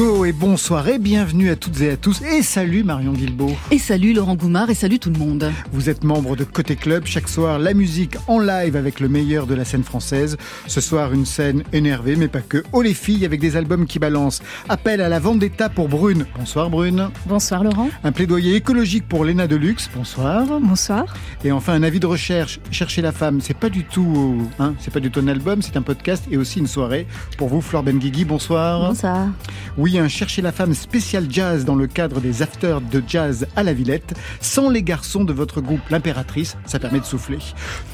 Go. Et bonsoir et bienvenue à toutes et à tous et salut Marion Guilbeault. Et salut Laurent Goumard et salut tout le monde. Vous êtes membre de Côté Club, chaque soir la musique en live avec le meilleur de la scène française. Ce soir une scène énervée mais pas que. Oh les filles avec des albums qui balancent. Appel à la vendetta pour Brune. Bonsoir Brune. Bonsoir Laurent. Un plaidoyer écologique pour Léna Deluxe. Bonsoir. Bonsoir. Et enfin un avis de recherche. Chercher la femme, c'est pas du tout, hein, c'est pas du tout un album, c'est un podcast et aussi une soirée. Pour vous Flore Benguigui, bonsoir. Bonsoir. Oui, un Chercher la femme spécial jazz dans le cadre des afters de jazz à la Villette, sans les garçons de votre groupe L'Impératrice, ça permet de souffler.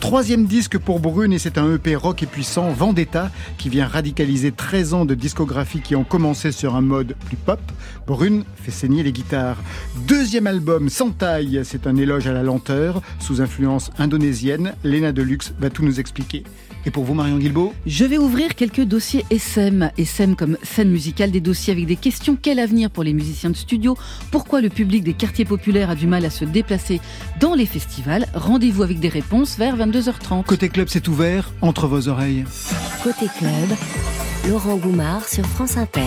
Troisième disque pour Brune et c'est un EP rock et puissant, Vendetta, qui vient radicaliser 13 ans de discographie qui ont commencé sur un mode plus pop. Brune fait saigner les guitares. Deuxième album, Sans taille, c'est un éloge à la lenteur, sous influence indonésienne. Lena Deluxe va tout nous expliquer. Et pour vous, Marion Guilbeault Je vais ouvrir quelques dossiers SM. SM comme scène musicale, des dossiers avec des questions. Quel avenir pour les musiciens de studio? Pourquoi le public des quartiers populaires a du mal à se déplacer dans les festivals? Rendez-vous avec des réponses vers 22h30. Côté club, c'est ouvert entre vos oreilles. Côté club, Laurent Goumard sur France Inter.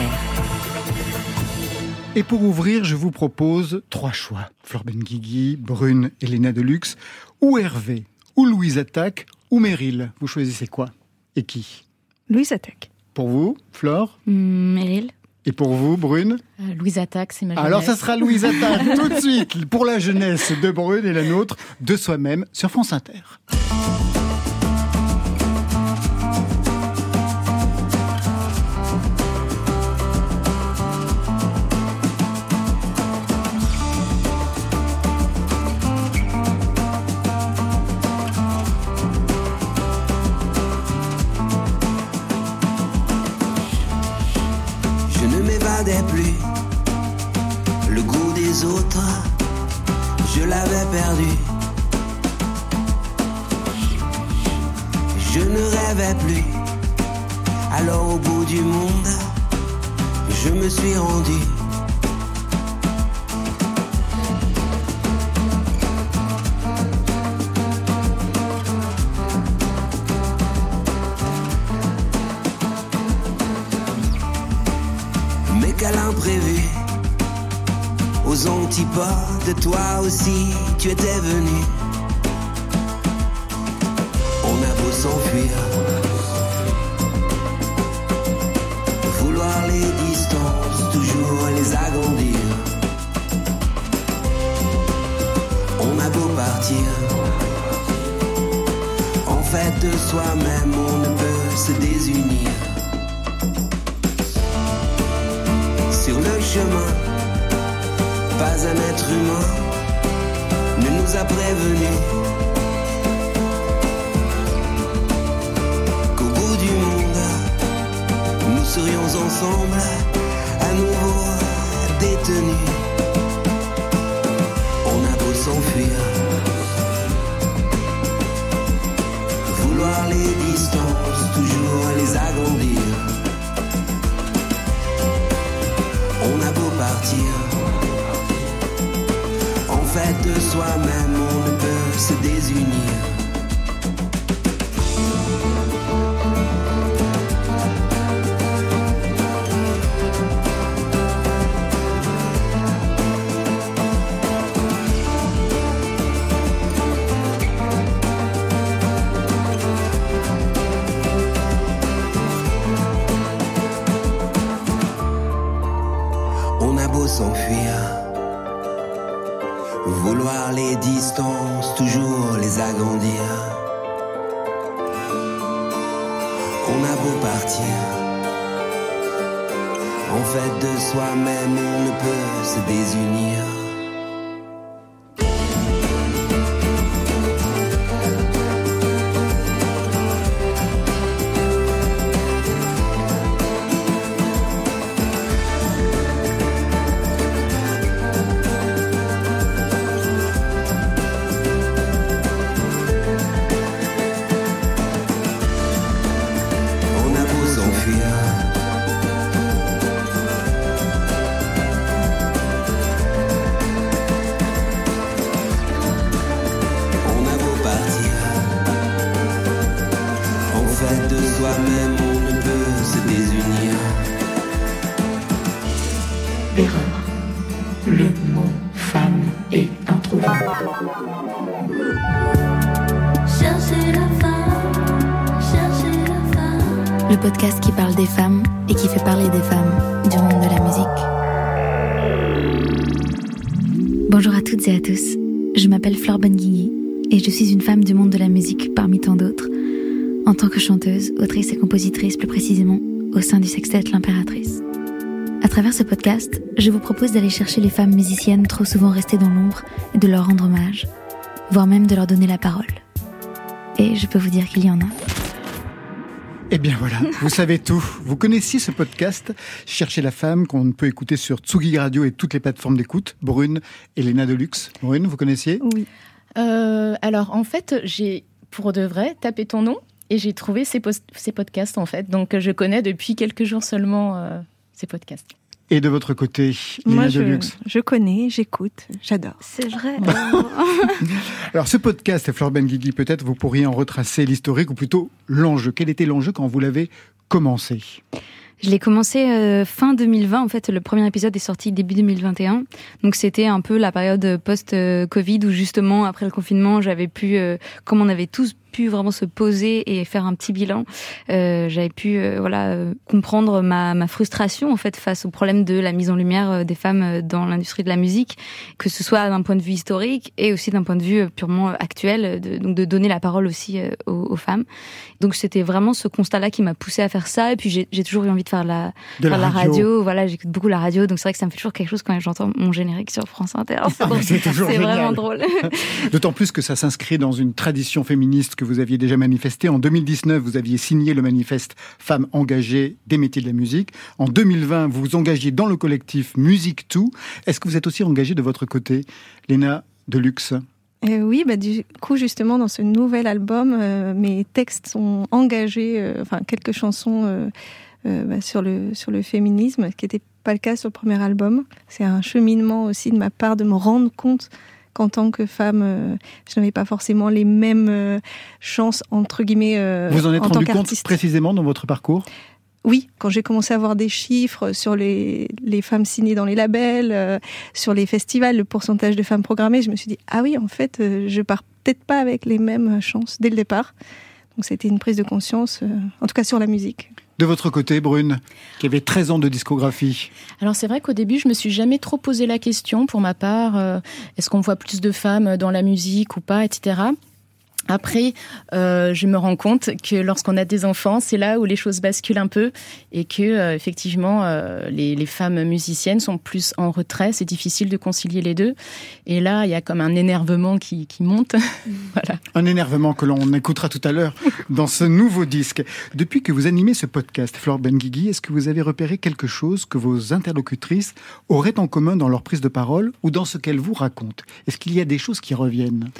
Et pour ouvrir, je vous propose trois choix. Flore Benguigui, Brune, Elena Deluxe, ou Hervé, ou Louise Attaque, ou Meryl Vous choisissez quoi Et qui? Louise Attaque. Pour vous, Flore? Mmh, Meryl. Et pour vous, Brune? Euh, Louise Attaque, c'est ma jeunesse. Alors ça sera Louise Attaque tout de suite pour la jeunesse de Brune et la nôtre de soi-même sur France Inter. Je ne rêvais plus. Alors au bout du monde, je me suis rendu. Toi aussi tu étais venu être humain ne nous a prévenus qu'au bout du monde, nous serions ensemble de soi-même, on ne peut se désunir. Sein du sextet L'Impératrice. À travers ce podcast, je vous propose d'aller chercher les femmes musiciennes trop souvent restées dans l'ombre et de leur rendre hommage, voire même de leur donner la parole. Et je peux vous dire qu'il y en a. Eh bien voilà, vous savez tout. Vous connaissiez ce podcast Cherchez la femme qu'on peut écouter sur Tsugi Radio et toutes les plateformes d'écoute. Brune, Elena Deluxe. Brune, vous connaissiez? Oui. Euh, alors en fait, j'ai pour de vrai tapé ton nom et j'ai trouvé ces, ces, podcasts en fait. Donc je connais depuis quelques jours seulement euh, ces podcasts. Et de votre côté, Moi, je, je, connais, j'écoute, j'adore. C'est vrai. Alors, ce podcast, Flore Benguigui, peut-être vous pourriez en retracer l'historique ou plutôt l'enjeu. Quel était l'enjeu quand vous l'avez commencé? Je l'ai commencé euh, fin 2020. En fait, le premier épisode est sorti début 2021. Donc, c'était un peu la période post-Covid où justement, après le confinement, j'avais pu, euh, comme on avait tous pu vraiment se poser et faire un petit bilan. Euh, j'avais pu euh, voilà euh, comprendre ma, ma, frustration en fait face au problème de la mise en lumière des femmes dans l'industrie de la musique, que ce soit d'un point de vue historique et aussi d'un point de vue purement actuel, de, donc de donner la parole aussi aux, aux femmes. Donc c'était vraiment ce constat-là qui m'a poussé à faire ça. Et puis j'ai toujours eu envie de faire la, de faire la, radio. radio. Voilà, j'écoute beaucoup la radio, donc c'est vrai que ça me fait toujours quelque chose quand j'entends mon générique sur France Inter. C'est vraiment drôle. D'autant plus que ça s'inscrit dans une tradition féministe que vous aviez déjà manifesté. En 2019, vous aviez signé le manifeste Femmes engagées des métiers de la musique. En 2020, vous vous engagiez dans le collectif Musique Tout. Est-ce que vous êtes aussi engagée de votre côté, Léna Deluxe? Euh, oui, bah, du coup, justement, dans ce nouvel album, euh, mes textes sont engagés, euh, enfin, quelques chansons euh, bah, sur, le, sur le féminisme, ce qui n'était pas le cas sur le premier album. C'est un cheminement aussi de ma part de me rendre compte qu'en tant que femme, euh, je n'avais pas forcément les mêmes euh, chances, entre guillemets. Euh, Vous en êtes en rendu compte précisément dans votre parcours? Oui, quand j'ai commencé à voir des chiffres sur les, les femmes signées dans les labels, euh, sur les festivals, le pourcentage de femmes programmées, je me suis dit, ah oui, en fait, je pars peut-être pas avec les mêmes chances dès le départ. Donc c'était une prise de conscience, en tout cas sur la musique. De votre côté, Brune, qui avait 13 ans de discographie. Alors c'est vrai qu'au début, je me suis jamais trop posé la question pour ma part, euh, est-ce qu'on voit plus de femmes dans la musique ou pas, etc. Après, euh, je me rends compte que lorsqu'on a des enfants, c'est là où les choses basculent un peu et que euh, effectivement euh, les, les, femmes musiciennes sont plus en retrait. C'est difficile de concilier les deux. Et là, il y a comme un énervement qui, qui monte. voilà. Un énervement que l'on écoutera tout à l'heure dans ce nouveau disque. Depuis que vous animez ce podcast, Flore Benguigui, est-ce que vous avez repéré quelque chose que vos interlocutrices auraient en commun dans leur prise de parole ou dans ce qu'elles vous racontent? Est-ce qu'il y a des choses qui reviennent?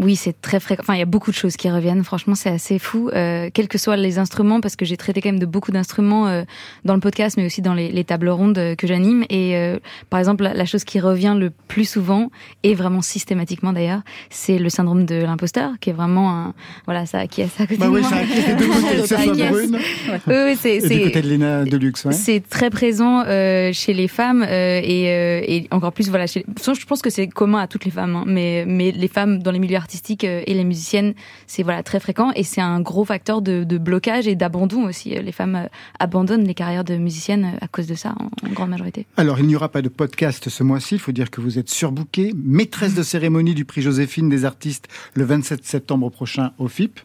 Oui, c'est très fréquent. Enfin, il y a beaucoup de choses qui reviennent. Franchement, c'est assez fou. Euh, quels que soient les instruments, parce que j'ai traité quand même de beaucoup d'instruments euh, dans le podcast, mais aussi dans les, les tables rondes que j'anime. Et euh, par exemple, la, la, chose qui revient le plus souvent, et vraiment systématiquement d'ailleurs, c'est le syndrome de l'imposteur, qui est vraiment un... Voilà, ça acquiesce à côté bah de oui, moi. ça acquiesce deux côtés, Ça ça. Brune. Oui, c'est... Du côté de Léna Deluxe, ouais. C'est très présent euh, chez les femmes euh, et, euh, et encore plus, voilà, chez... je pense que c'est commun à toutes les femmes, hein, mais, mais les femmes dans les milieux artistiques et les musiciennes, c'est voilà très fréquent et c'est un gros facteur de, blocage et d'abandon aussi. Les femmes abandonnent les carrières de musiciennes à cause de ça, en, en grande majorité. Alors, il n'y aura pas de podcast ce mois-ci. Il faut dire que vous êtes surbookée, maîtresse de cérémonie du prix Joséphine des artistes le 27 septembre prochain au FIP.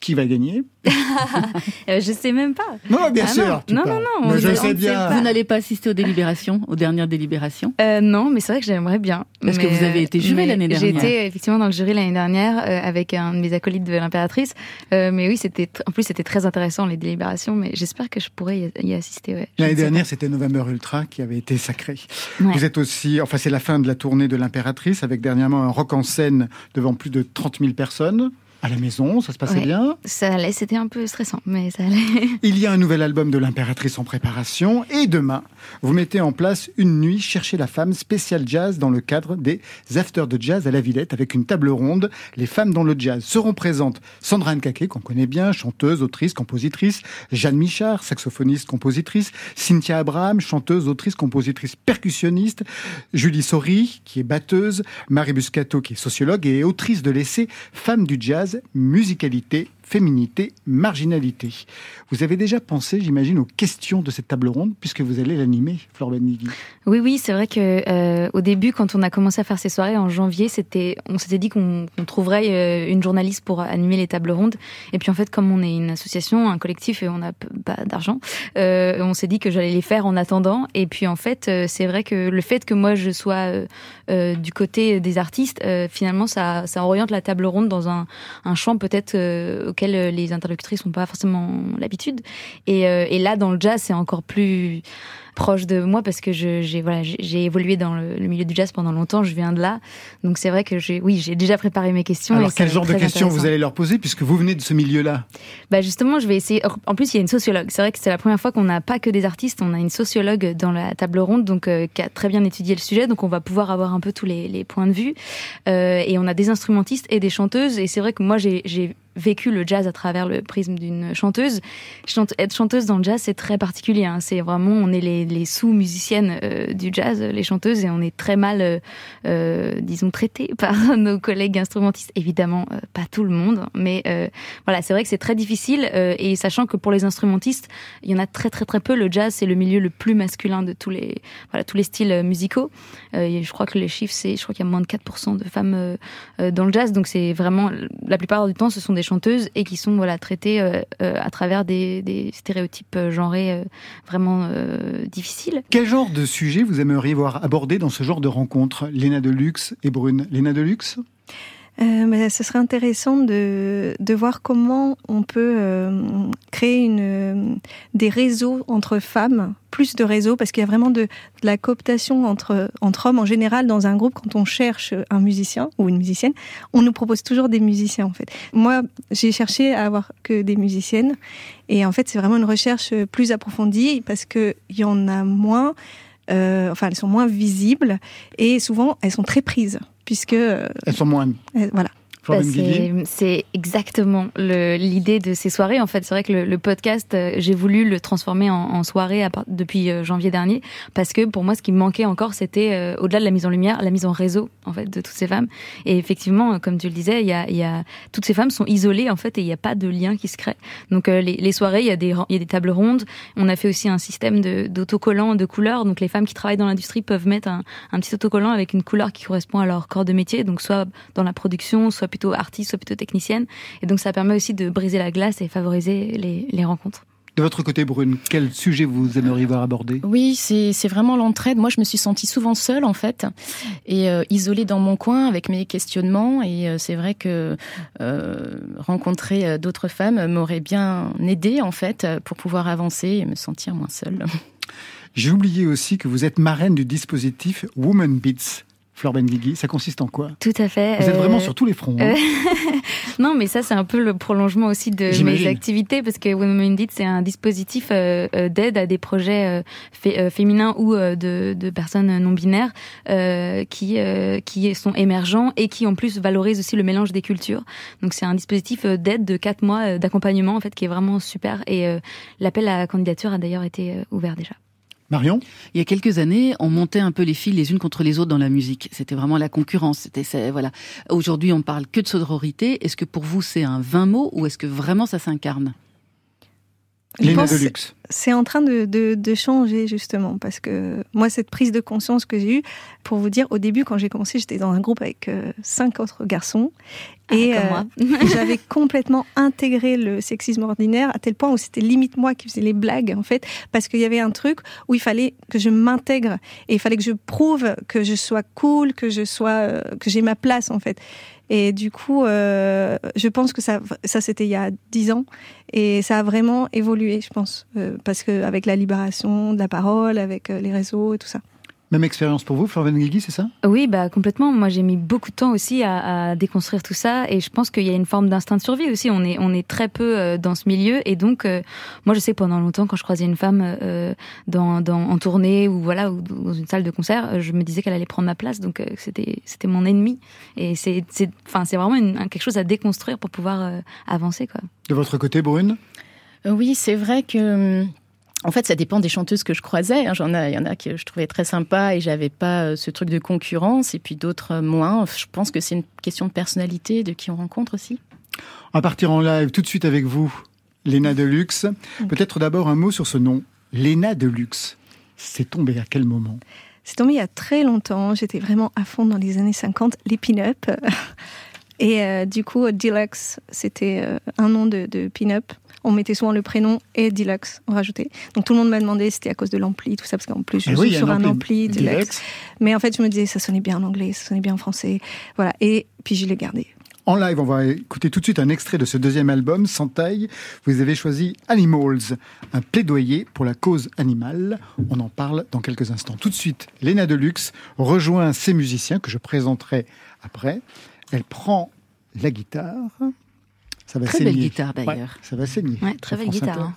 Qui va gagner euh, Je sais même pas. Non, bien ah sûr. Non, non, non, Mais je sais bien. Vous n'allez pas assister aux délibérations, aux dernières délibérations? Euh, Non, mais c'est vrai que j'aimerais bien. Parce mais, que vous avez été jurée l'année dernière. J'ai été effectivement dans le jury l'année dernière euh, avec un de mes acolytes de l'impératrice. Euh, mais oui, c'était en plus c'était très intéressant les délibérations. Mais j'espère que je pourrais y, y assister. Ouais. L'année dernière, c'était November Ultra qui avait été sacré. Ouais. Vous êtes aussi, enfin, c'est la fin de la tournée de l'impératrice avec dernièrement un rock en scène devant plus de 30 000 personnes. À la maison, ça se passait Ouais. bien Ça allait, c'était un peu stressant, mais ça allait. Il y a un nouvel album de l'impératrice en préparation et demain, vous mettez en place une nuit chercher la femme spéciale jazz dans le cadre des Afters de Jazz à la Villette avec une table ronde. Les femmes dans le jazz seront présentes. Sandra Nkake, qu'on connaît bien, chanteuse, autrice, compositrice. Jeanne Michard, saxophoniste, compositrice. Cynthia Abraham, chanteuse, autrice, compositrice, percussionniste. Julie Sori, qui est batteuse. Marie Buscato, qui est sociologue et autrice de l'essai Femmes du jazz, musicalité, féminité, marginalité. Vous avez déjà pensé, j'imagine, aux questions de cette table ronde, puisque vous allez l'animer, Flore Benigui. Oui, oui, c'est vrai que euh, au début, quand on a commencé à faire ces soirées en janvier, c'était, on s'était dit qu'on trouverait euh, une journaliste pour animer les tables rondes. Et puis en fait, comme on est une association, un collectif et on n'a pas d'argent, euh, on s'est dit que j'allais les faire en attendant. Et puis en fait, c'est vrai que le fait que moi je sois du côté des artistes, finalement, ça, ça oriente la table ronde dans un champ peut-être auquel euh, les interlocutrices n'ont pas forcément l'habitude. Et, euh, et là, dans le jazz, c'est encore plus proche de moi parce que j'ai voilà j'ai évolué dans le, le milieu du jazz pendant longtemps. Je viens de là. Donc c'est vrai que j'ai oui j'ai déjà préparé mes questions Alors, quel genre de questions vous allez leur poser, puisque vous venez de ce milieu-là? Bah justement je vais essayer. En plus il y a une sociologue. C'est vrai que c'est la première fois qu'on n'a pas que des artistes. On a une sociologue dans la table ronde donc euh, qui a très bien étudié le sujet. Donc on va pouvoir avoir un peu tous les, les points de vue. Euh, et on a des instrumentistes et des chanteuses. Et c'est vrai que moi j'ai vécu le jazz à travers le prisme d'une chanteuse. Chante- être chanteuse dans le jazz, c'est très particulier. hein. C'est vraiment, on est les, sous-musiciennes euh, du jazz, les chanteuses, et on est très mal, euh, euh, disons, traités par nos collègues instrumentistes. Évidemment, euh, pas tout le monde, mais voilà, c'est vrai que c'est très difficile. et sachant que pour les instrumentistes, il y en a très très très peu. Le jazz, c'est le milieu le plus masculin de tous les, tous les styles musicaux. Je crois que les chiffres, c'est, je crois qu'il y a moins de 4% de femmes dans le jazz. Donc c'est vraiment, la plupart du temps, ce sont des et qui sont voilà traitées euh, euh, à travers des, stéréotypes euh, genrés vraiment difficiles. Quel genre de sujet vous aimeriez voir abordé dans ce genre de rencontre? Léna Deluxe et Brune. Léna Deluxe? Euh, mais ce serait intéressant de, de voir comment on peut euh, créer une, euh, des réseaux entre femmes, plus de réseaux, parce qu'il y a vraiment de, de la cooptation entre, entre hommes en général dans un groupe. Quand on cherche un musicien ou une musicienne, on nous propose toujours des musiciens en fait. Moi, j'ai cherché à avoir que des musiciennes, et en fait, c'est vraiment une recherche plus approfondie parce qu'il y en a moins. euh, enfin, elles sont moins visibles et souvent elles sont très prises puisque euh, Elles sont moins. euh, voilà. Bah, c'est exactement l'idée de ces soirées. En fait, c'est vrai que le, le podcast, euh, j'ai voulu le transformer en, en soirée à part- depuis euh, janvier dernier, parce que pour moi, ce qui me manquait encore, c'était euh, au-delà de la mise en lumière, la mise en réseau en fait de toutes ces femmes. Et effectivement, euh, comme tu le disais, il y a, y a toutes ces femmes sont isolées en fait, et il n'y a pas de lien qui se crée. Donc euh, les, les soirées, il y a des y a des tables rondes. On a fait aussi un système de- d'autocollants de couleurs. Donc les femmes qui travaillent dans l'industrie peuvent mettre un, un petit autocollant avec une couleur qui correspond à leur corps de métier, donc soit dans la production, soit plutôt artiste, soit plutôt technicienne. Et donc ça permet aussi de briser la glace et favoriser les, les rencontres. De votre côté, Brune, quel sujet vous aimeriez voir abordé Oui, c'est vraiment l'entraide. Moi, je me suis sentie souvent seule, en fait, et euh, isolée dans mon coin avec mes questionnements. Et euh, c'est vrai que euh, rencontrer d'autres femmes m'aurait bien aidé, en fait, pour pouvoir avancer et me sentir moins seule. J'ai oublié aussi que vous êtes marraine du dispositif Woman Beats. Flore Benguigui, ça consiste en quoi Tout à fait. Vous êtes Euh, vraiment sur tous les fronts. hein. non, mais ça, c'est un peu le prolongement aussi de mes activités, parce que Women Indeed, c'est un dispositif euh, euh, d'aide à des projets euh, fé- euh, féminins ou euh, de, de personnes non binaires euh, qui, euh, qui sont émergents et qui, en plus, valorisent aussi le mélange des cultures. Donc, c'est un dispositif euh, d'aide de quatre mois euh, d'accompagnement, en fait, qui est vraiment super. Et euh, l'appel à candidature a d'ailleurs été euh, ouvert déjà. Marion? Il y a quelques années, on montait un peu les filles les unes contre les autres dans la musique. C'était vraiment la concurrence. C'était voilà. Aujourd'hui, on parle que de sororité. Est-ce que pour vous c'est un vain mot ou est-ce que vraiment ça s'incarne? Je pense- Deluxe. C'est en train de, de, de changer justement parce que moi cette prise de conscience que j'ai eue, pour vous dire, au début quand j'ai commencé, j'étais dans un groupe avec euh, cinq autres garçons et Ah, comme moi. j'avais complètement intégré le sexisme ordinaire à tel point où c'était limite moi qui faisais les blagues en fait parce qu'il y avait un truc où il fallait que je m'intègre et il fallait que je prouve que je sois cool, que je sois euh, que j'ai ma place en fait. Et du coup, euh, je pense que ça, ça c'était il y a dix ans, et ça a vraiment évolué, je pense, euh, parce que avec la libération de la parole, avec euh, les réseaux et tout ça. Même expérience pour vous, Florian Guigui, c'est ça? Oui, bah complètement. Moi, j'ai mis beaucoup de temps aussi à, à déconstruire tout ça, et je pense qu'il y a une forme d'instinct de survie aussi. On est on est très peu euh, dans ce milieu, et donc euh, moi, je sais que pendant longtemps, quand je croisais une femme euh, dans, dans en tournée ou voilà ou dans une salle de concert, je me disais qu'elle allait prendre ma place, donc c'était c'était mon ennemi. Et c'est c'est enfin c'est vraiment une, quelque chose à déconstruire pour pouvoir avancer quoi. De votre côté, Brune? Oui, c'est vrai que hum, en fait, ça dépend des chanteuses que je croisais. Hein. J'en ai, il y en a que je trouvais très sympa et j'avais pas euh, ce truc de concurrence, et puis d'autres euh, moins. Je pense que c'est une question de personnalité, de qui on rencontre aussi. On va partir en live tout de suite avec vous, Léna Deluxe. Peut-être d'abord un mot sur ce nom, Léna Deluxe. C'est tombé à quel moment? C'est tombé il y a très longtemps. J'étais vraiment à fond dans les années 50, les pin-up. Et euh, du coup, Deluxe, c'était un nom de, de pin-up on mettait souvent le prénom et Deluxe, on rajoutait. Donc tout le monde m'a demandé si c'était à cause de l'ampli, tout ça, parce qu'en plus je oui, suis il y a sur un ampli ampli Deluxe. Mais en fait, je me disais, ça sonnait bien en anglais, ça sonnait bien en français. Voilà. Et puis je l'ai gardé. En live, on va écouter tout de suite un extrait de ce deuxième album, Sans taille. Vous avez choisi Animals, un plaidoyer pour la cause animale. On en parle dans quelques instants. Tout de suite, Léna Deluxe rejoint ces musiciens que je présenterai après. Elle prend la guitare. Ça va Très saigner. belle guitare, Ouais, d'ailleurs. ça va saigner. Ouais, très belle France guitare. Inter.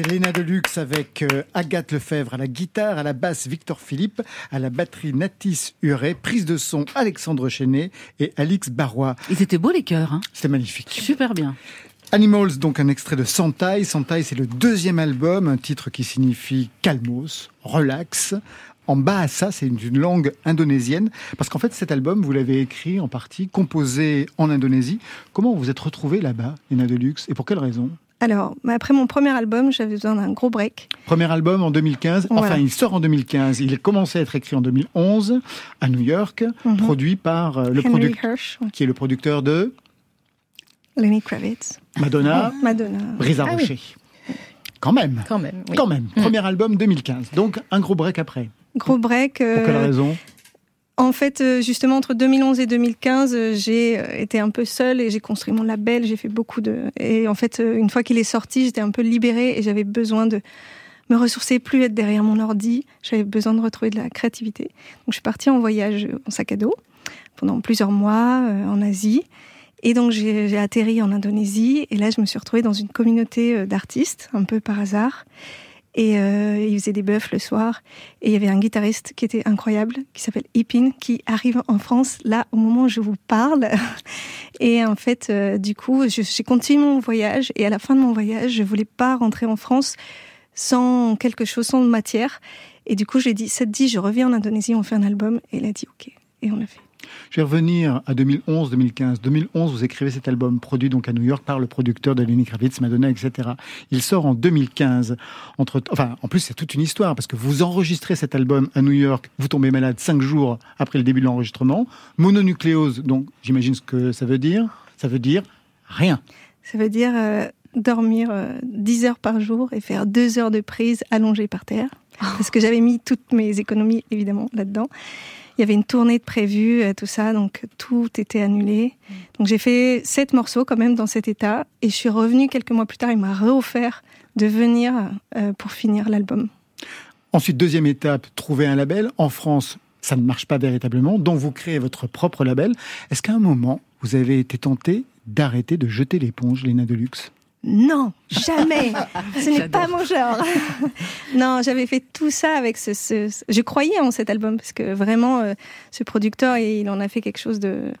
C'était Léna Deluxe avec euh, Agathe Lefebvre à la guitare, à la basse Victor Philippe, à la batterie Natis Huret, prise de son Alexandre Chenet et Alix Barrois. Ils étaient beaux les chœurs. Hein. C'était magnifique. Super bien. Animals, donc un extrait de Santai. Santai, c'est le deuxième album, un titre qui signifie calmos, relax. En bahasa, c'est une, langue indonésienne. Parce qu'en fait, cet album, vous l'avez écrit en partie, composé en Indonésie. Comment vous êtes retrouvé là-bas, Léna Deluxe, et pour quelle raison? Alors, après mon premier album, j'avais besoin d'un gros break. Premier album en 2015. Enfin, il sort en 2015. Il a commencé à être écrit en 2011 à New York, Mhm. produit par euh, le Henry producteur Hirsch, ouais. qui est le producteur de Lenny Kravitz, Madonna, Madonna. Brisa Ah oui. Rocher. Quand même. Quand même, oui. Quand même. Premier album 2015. Donc un gros break après. Gros break. Pour euh, quelle raison? En fait, euh, justement, entre 2011 et 2015, euh, j'ai euh, été un peu seule et j'ai construit mon label. J'ai fait beaucoup de. Et en fait, une fois qu'il est sorti, j'étais un peu libérée et j'avais besoin de me ressourcer, plus être derrière mon ordi. J'avais besoin de retrouver de la créativité. Donc, je suis partie en voyage en sac à dos pendant plusieurs mois en Asie. Et donc, j'ai atterri en Indonésie. Et là, je me suis retrouvée dans une communauté d'artistes, un peu par hasard. Et euh, ils faisaient des bœufs le soir. Et il y avait un guitariste qui était incroyable, qui s'appelle Ipin, qui arrive en France là au moment où je vous parle. Et en fait, euh, du coup, j'ai continué mon voyage. Et à la fin de mon voyage, je voulais pas rentrer en France sans quelque chose, sans matière. Et du coup, j'ai dit, ça te dit, je reviens en Indonésie, on fait un album. Et elle a dit, ok. Et on l'a fait. Je vais revenir à 2011-2015. 2011, vous écrivez cet album produit donc à New York par le producteur de Lenny Kravitz, Madonna, etc. Il sort en 2015. Entre, enfin, en plus, c'est toute une histoire parce que vous enregistrez cet album à New York, vous tombez malade cinq jours après le début de l'enregistrement. Mononucléose, donc j'imagine ce que ça veut dire. Ça veut dire rien. Ça veut dire euh, dormir euh, 10 heures par jour et faire deux heures de prise allongée par terre. Parce que j'avais mis toutes mes économies, évidemment, là-dedans. Il y avait une tournée de prévue, euh, tout ça, donc tout était annulé. Donc j'ai fait sept morceaux quand même dans cet état. Et je suis revenue quelques mois plus tard, il m'a reoffert de venir euh, pour finir l'album. Ensuite, deuxième étape, trouver un label. En France, ça ne marche pas véritablement, donc vous créez votre propre label. Est-ce qu'à un moment, vous avez été tenté d'arrêter de jeter l'éponge, Léna Deluxe? Non, jamais. Ce n'est pas mon genre. non, j'avais fait tout ça avec ce, ce- ce- Je croyais en cet album parce que vraiment, euh, ce producteur, il en a fait quelque chose de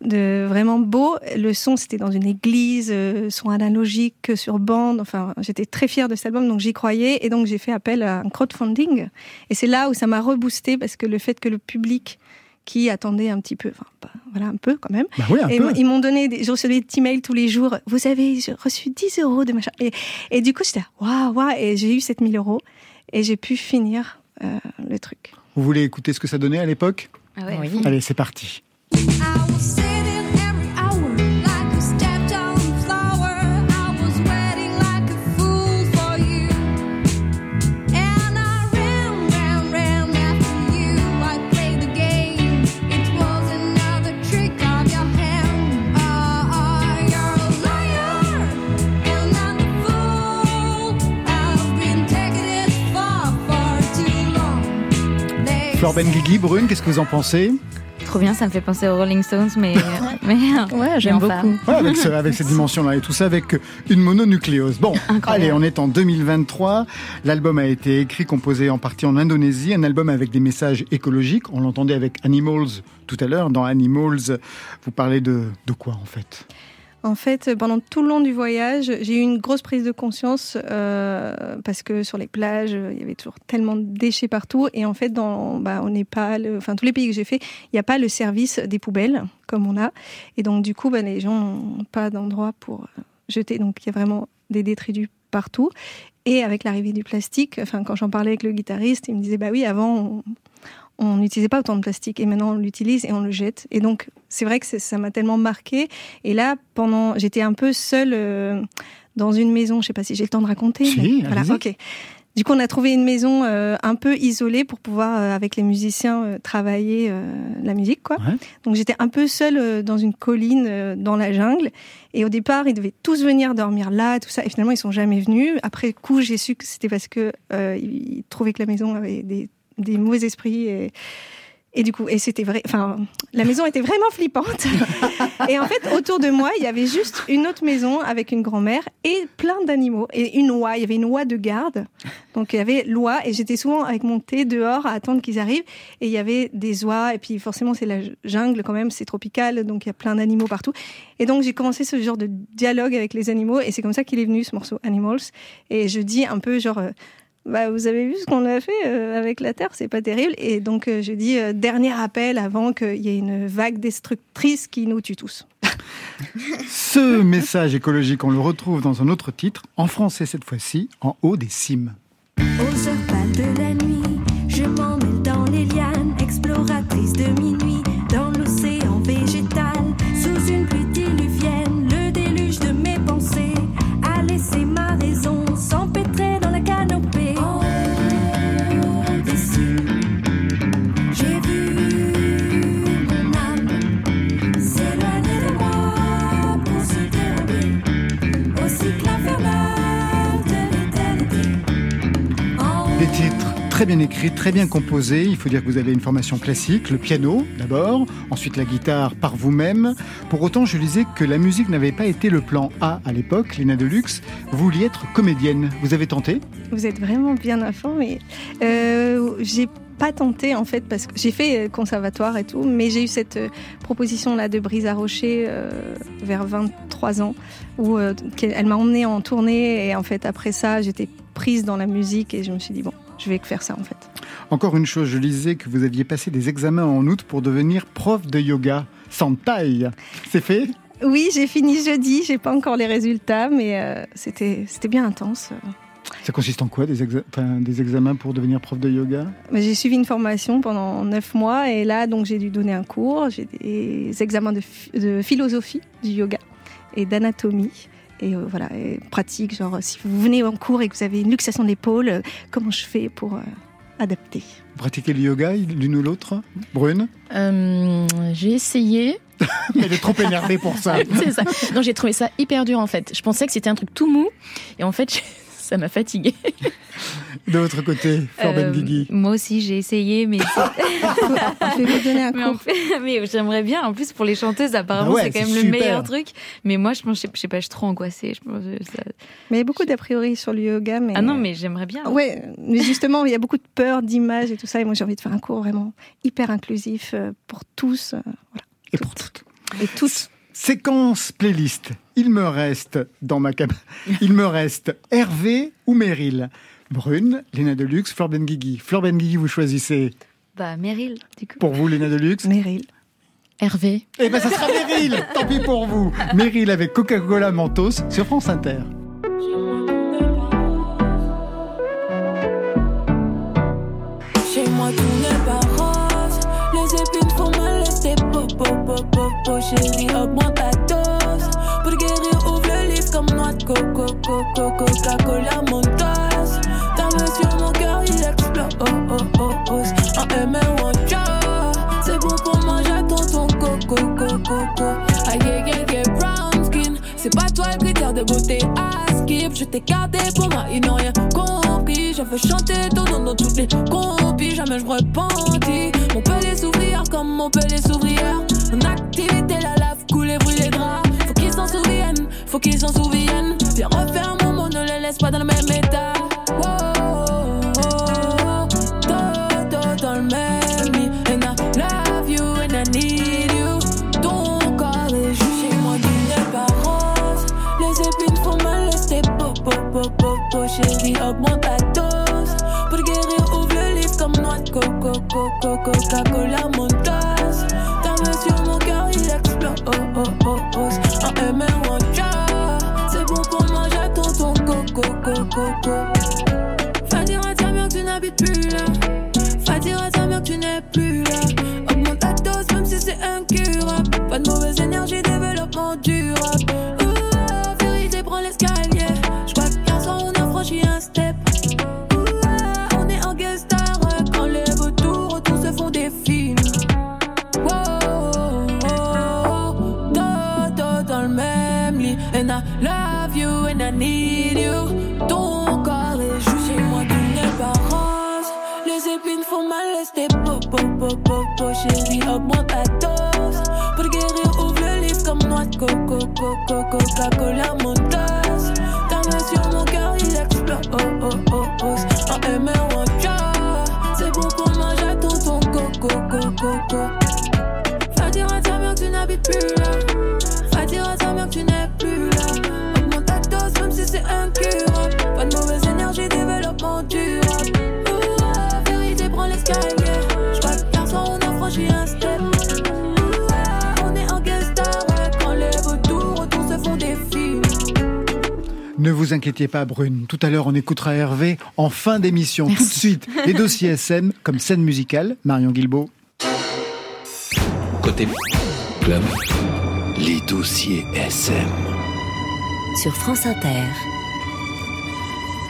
de vraiment beau. Le son, c'était dans une église, euh, son analogique sur bande. Enfin, j'étais très fière de cet album, donc j'y croyais. Et donc, j'ai fait appel à un crowdfunding. Et c'est là où ça m'a reboosté parce que le fait que le public qui attendait un petit peu, enfin, pas- voilà, un peu quand même, Bah oui, un et peu. ils m'ont donné, des, je recevais des petits mails tous les jours. Vous avez reçu 10 euros de machin. Et, et du coup, j'étais waouh, waouh. Et j'ai eu 7000 euros. Et j'ai pu finir euh, le truc. Vous voulez écouter ce que ça donnait à l'époque? Ah ouais. Oui. Allez, c'est parti. Flore Benguigui, Brune, qu'est-ce que vous en pensez? Trop bien, ça me fait penser aux Rolling Stones, mais. mais Ouais, j'aime beaucoup. Ouais, avec, ce- avec cette dimension-là et tout ça avec une mononucléose. Bon, Incroyable. allez, on est en 2023. L'album a été écrit, composé en partie en Indonésie. Un album avec des messages écologiques. On l'entendait avec Animals tout à l'heure. Dans Animals, vous parlez de, de quoi en fait? En fait, pendant tout le long du voyage, j'ai eu une grosse prise de conscience euh, parce que sur les plages, il y avait toujours tellement de déchets partout. Et en fait, dans, bah, Népal, euh, enfin tous les pays que j'ai fait, il n'y a pas le service des poubelles comme on a. Et donc, du coup, bah, les gens n'ont pas d'endroit pour euh, jeter. Donc, il y a vraiment des détritus partout. Et avec l'arrivée du plastique, enfin, quand j'en parlais avec le guitariste, il me disait, bah oui, avant, on- on n'utilisait pas autant de plastique et maintenant on l'utilise et on le jette. Et donc, c'est vrai que ça m'a tellement marqué. Et là, pendant, j'étais un peu seule euh, dans une maison. Je sais pas si j'ai le temps de raconter. Si, mais voilà, ok. Du coup, on a trouvé une maison euh, un peu isolée pour pouvoir, euh, avec les musiciens, euh, travailler la musique, quoi. Ouais. Donc, j'étais un peu seule dans une colline, dans la jungle. Et au départ, ils devaient tous venir dormir là, tout ça. Et finalement, ils sont jamais venus. Après coup, j'ai su que c'était parce que ils trouvaient que la maison avait des, des mauvais esprits et Et du coup, et c'était vrai, enfin, la maison était vraiment flippante. et en fait, autour de moi, il y avait juste une autre maison avec une grand-mère et plein d'animaux. Et une oie, il y avait une oie de garde. Donc, il y avait l'oie et j'étais souvent avec mon thé dehors à attendre qu'ils arrivent. Et il y avait des oies. Et puis, forcément, c'est la jungle quand même, c'est tropical. Donc, il y a plein d'animaux partout. Et donc, j'ai commencé ce genre de dialogue avec les animaux. Et c'est comme ça qu'il est venu, ce morceau Animals. Et je dis un peu genre, euh, bah, vous avez vu ce qu'on a fait euh, avec la Terre, c'est pas terrible. Et donc, euh, je dis euh, dernier appel avant qu'il y ait une vague destructrice qui nous tue tous. Ce message écologique, on le retrouve dans un autre titre, en français cette fois-ci, en haut des cimes. Aux heures pâles de la nuit, Des titres très bien écrits, très bien composés. Il faut dire que vous avez une formation classique, le piano d'abord, ensuite la guitare par vous-même. Pour autant, je disais que la musique n'avait pas été le plan A à l'époque, Lina Deluxe. Vous vouliez être comédienne. Vous avez tenté? Vous êtes vraiment bien informé. Euh, j'ai pas tenté en fait parce que j'ai fait euh, conservatoire et tout, mais j'ai eu cette euh, proposition là de Brise à Rocher euh, vers 23 ans où elle m'a emmenée en tournée et en fait après ça j'étais prise dans la musique et je me suis dit bon je vais faire ça en fait. Encore une chose, je lisais que vous aviez passé des examens en août pour devenir prof de yoga. Sans taille. C'est fait? Oui j'ai fini jeudi, j'ai pas encore les résultats mais euh, c'était bien intense. Ça consiste en quoi des, exa- des examens pour devenir prof de yoga? Mais J'ai suivi une formation pendant neuf mois et là, donc, j'ai dû donner un cours. J'ai des examens de philosophie du yoga et d'anatomie. Et euh, voilà, et pratique, genre si vous venez en cours et que vous avez une luxation de l'épaule, euh, comment je fais pour euh, adapter? Vous pratiquez le yoga, l'une ou l'autre? Brune? Euh, j'ai essayé. Elle est trop énervée pour ça. c'est ça. Non, j'ai trouvé ça hyper dur en fait. Je pensais que c'était un truc tout mou et en fait, ça m'a fatiguée. De votre côté, Flor Euh, Benguigui. moi aussi, j'ai essayé, mais, Je vais vous donner un mais, en cours. fait- mais j'aimerais bien. En plus, pour les chanteuses, apparemment, Bah ouais, c'est quand même le meilleur truc. Mais moi, je pense, je sais- je sais pas, je suis trop angoissée. Je ça- Mais il y a beaucoup d'a priori sur le yoga. Mais... Ah non, mais j'aimerais bien. Ouais, mais justement, il y a beaucoup de peur, d'images et tout ça. Et moi, j'ai envie de faire un cours vraiment hyper inclusif euh, pour tous. euh, voilà. Et pour toutes. Et toutes. Séquence playlist. Il me reste dans ma cab... Il me reste Hervé ou Meryl? Brune, Léna Deluxe, Flor Benguigui. Flor Benguigui, vous choisissez Bah, Meryl, du coup. pour vous Léna Deluxe. Meryl. Hervé. Eh ben, ça sera Meryl. Tant pis pour vous. Meryl avec Coca-Cola Mentos sur France Inter. Chez moi tout n'est pas rose Les épines font mal, laisse tes popo, popo, popo Chérie, augmente ta dose Pour guérir, ouvre le livre comme noix de coco, coco, Coca-Cola, Mentos à skip. Je t'ai gardé pour moi, ils n'ont rien compris. Je veux chanter ton nom dans toutes les compis. Jamais je repentis. Mon pelé s'ouvrir comme mon pelé s'ouvrière En activité, la lave couler, brûle les draps. Faut qu'ils s'en souviennent, faut qu'ils s'en souviennent. Viens refaire mon mot, ne les laisse pas dans le même état coco, coco, Coca-Cola, Mentos Ta pas, Brune. Tout à l'heure, on écoutera Hervé en fin d'émission. Tout de suite, les dossiers SM comme scène musicale. Marion Guilbault. Côté club, les dossiers SM. Sur France Inter.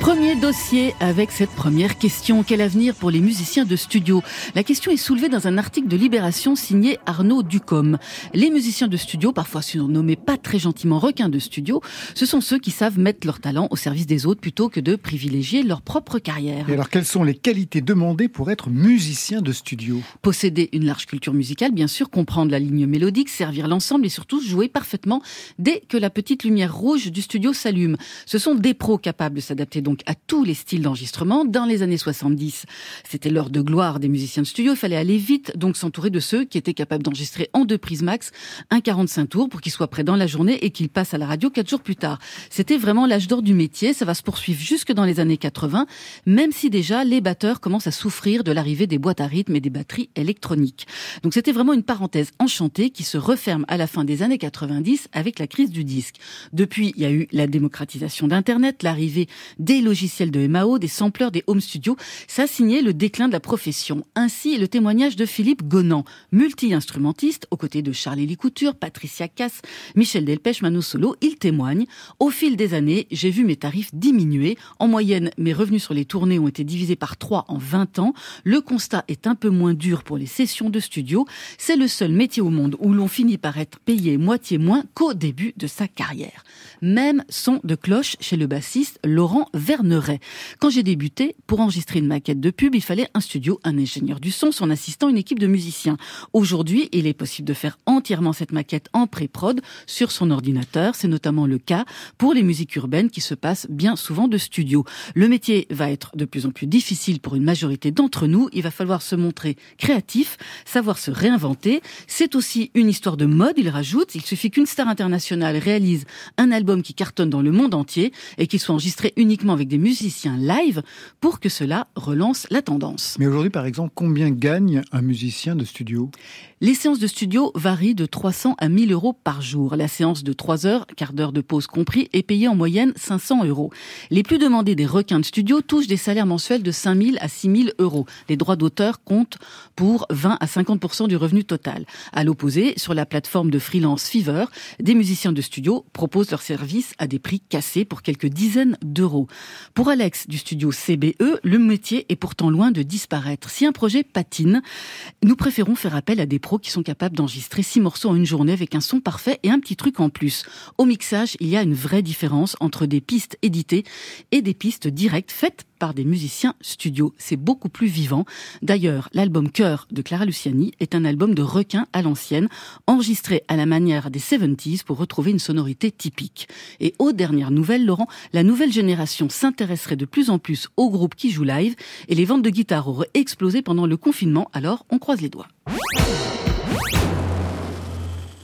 Premier dossier avec cette première question. Quel avenir pour les musiciens de studio? La question est soulevée dans un article de Libération signé Arnaud Ducom. Les musiciens de studio, parfois surnommés pas très gentiment requins de studio, ce sont ceux qui savent mettre leur talent au service des autres plutôt que de privilégier leur propre carrière. Et alors, quelles sont les qualités demandées pour être musicien de studio? Posséder une large culture musicale, bien sûr, comprendre la ligne mélodique, servir l'ensemble et surtout jouer parfaitement dès que la petite lumière rouge du studio s'allume. Ce sont des pros capables de s'adapter donc à tous les styles d'enregistrement. Dans les années 70, c'était l'heure de gloire des musiciens de studio. Il fallait aller vite, donc s'entourer de ceux qui étaient capables d'enregistrer en deux prises max un 45 tours pour qu'ils soient prêts dans la journée et qu'ils passent à la radio quatre jours plus tard. C'était vraiment l'âge d'or du métier. Ça va se poursuivre jusque dans les années 80, même si déjà les batteurs commencent à souffrir de l'arrivée des boîtes à rythme et des batteries électroniques. Donc c'était vraiment une parenthèse enchantée qui se referme à la fin des années 90 avec la crise du disque. Depuis, il y a eu la démocratisation d'Internet, l'arrivée des logiciels de MAO, des sampleurs, des home studios. Ça signé le déclin de la profession. Ainsi, le témoignage de Philippe Gonan, multi-instrumentiste, aux côtés de Charlie Couture, Patricia Cass, Michel Delpech, Mano Solo, il témoigne. Au fil des années, j'ai vu mes tarifs diminuer. En moyenne, mes revenus sur les tournées ont été divisés par 3 en 20 ans. Le constat est un peu moins dur pour les sessions de studio. C'est le seul métier au monde où l'on finit par être payé moitié moins qu'au début de sa carrière. Même son de cloche chez le bassiste Laurent Verneret. Quand j'ai débuté, pour enregistrer une maquette de pub, il fallait un studio, un ingénieur du son, son assistant, une équipe de musiciens. Aujourd'hui, il est possible de faire entièrement cette maquette en pré-prod sur son ordinateur. C'est notamment le cas pour les musiques urbaines qui se passent bien souvent de studio. Le métier va être de plus en plus difficile pour une majorité d'entre nous. Il va falloir se montrer créatif, savoir se réinventer. C'est aussi une histoire de mode, il rajoute. Il suffit qu'une star internationale réalise un album qui cartonne dans le monde entier et qu'il soit enregistré uniquement avec des musiciens live pour que cela relance la tendance. Mais aujourd'hui, par exemple, combien gagne un musicien de studio? Les séances de studio varient de 300 à 1000 euros par jour. La séance de 3 heures, quart d'heure de pause compris, est payée en moyenne 500 euros. Les plus demandés des requins de studio touchent des salaires mensuels de 5000 à 6000 euros. Les droits d'auteur comptent pour 20 à 50% du revenu total. À l'opposé, sur la plateforme de freelance Fiverr, des musiciens de studio proposent leurs services à des prix cassés pour quelques dizaines d'euros. Pour Alex du studio CBE, le métier est pourtant loin de disparaître. Si un projet patine, nous préférons faire appel à des pros qui sont capables d'enregistrer six morceaux en une journée avec un son parfait et un petit truc en plus. Au mixage, il y a une vraie différence entre des pistes éditées et des pistes directes faites par des musiciens studio. C'est beaucoup plus vivant. D'ailleurs, l'album Cœur de Clara Luciani est un album de requin à l'ancienne, enregistré à la manière des 70s pour retrouver une sonorité typique. Et aux dernières nouvelles, Laurent, la nouvelle génération s'intéresserait de plus en plus aux groupes qui jouent live et les ventes de guitares auraient explosé pendant le confinement, alors on croise les doigts.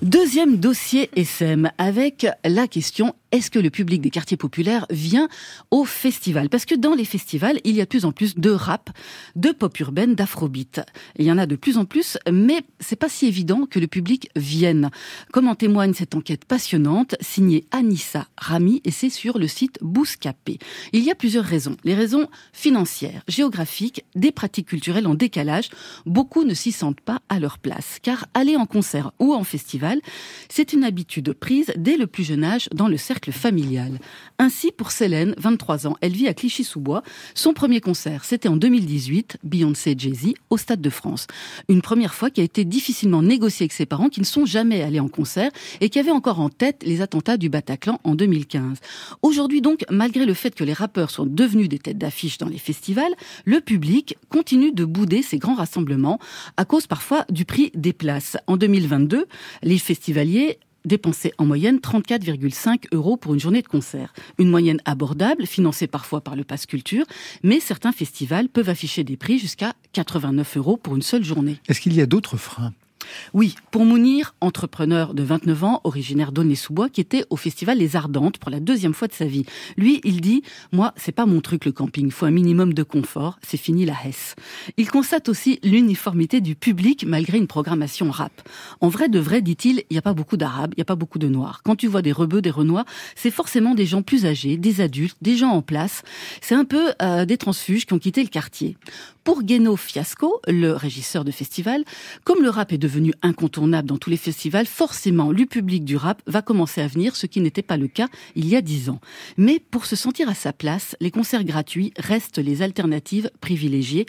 Deuxième dossier SM avec la question est-ce que le public des quartiers populaires vient au festival? Parce que dans les festivals, il y a de plus en plus de rap, de pop urbaine, d'afrobeat. Il y en a de plus en plus, mais c'est pas si évident que le public vienne. Comme en témoigne cette enquête passionnante signée Anissa Rami et c'est sur le site Bouscapé. Il y a plusieurs raisons. Les raisons financières, géographiques, des pratiques culturelles en décalage. Beaucoup ne s'y sentent pas à leur place, car aller en concert ou en festival, c'est une habitude prise dès le plus jeune âge dans le cercle familial. Ainsi, pour Célène, 23 ans, elle vit à Clichy-sous-Bois. Son premier concert, c'était en 2018, Beyoncé Jay-Z, au Stade de France. Une première fois qui a été difficilement négociée avec ses parents qui ne sont jamais allés en concert et qui avaient encore en tête les attentats du Bataclan en 2015. Aujourd'hui donc, malgré le fait que les rappeurs sont devenus des têtes d'affiche dans les festivals, le public continue de bouder ces grands rassemblements à cause parfois du prix des places. En 2022, les festivaliers dépensaient en moyenne 34,5 euros pour une journée de concert. Une moyenne abordable, financée parfois par le Pass Culture, mais certains festivals peuvent afficher des prix jusqu'à 89 euros pour une seule journée. Est-ce qu'il y a d'autres freins? Oui, pour Mounir, entrepreneur de 29 ans, originaire d'Aulnay-sous-Bois, qui était au festival Les Ardentes pour la deuxième fois de sa vie. Lui, il dit Moi, c'est pas mon truc le camping, faut un minimum de confort, c'est fini la Hesse. Il constate aussi l'uniformité du public malgré une programmation rap. En vrai de vrai, dit-il, il n'y a pas beaucoup d'arabes, il n'y a pas beaucoup de noirs. Quand tu vois des rebeux, des renois, c'est forcément des gens plus âgés, des adultes, des gens en place. C'est un peu euh, des transfuges qui ont quitté le quartier. Pour Guéno Fiasco, le régisseur de festival, comme le rap est devenu incontournable dans tous les festivals, forcément, le public du rap va commencer à venir, ce qui n'était pas le cas il y a dix ans. Mais pour se sentir à sa place, les concerts gratuits restent les alternatives privilégiées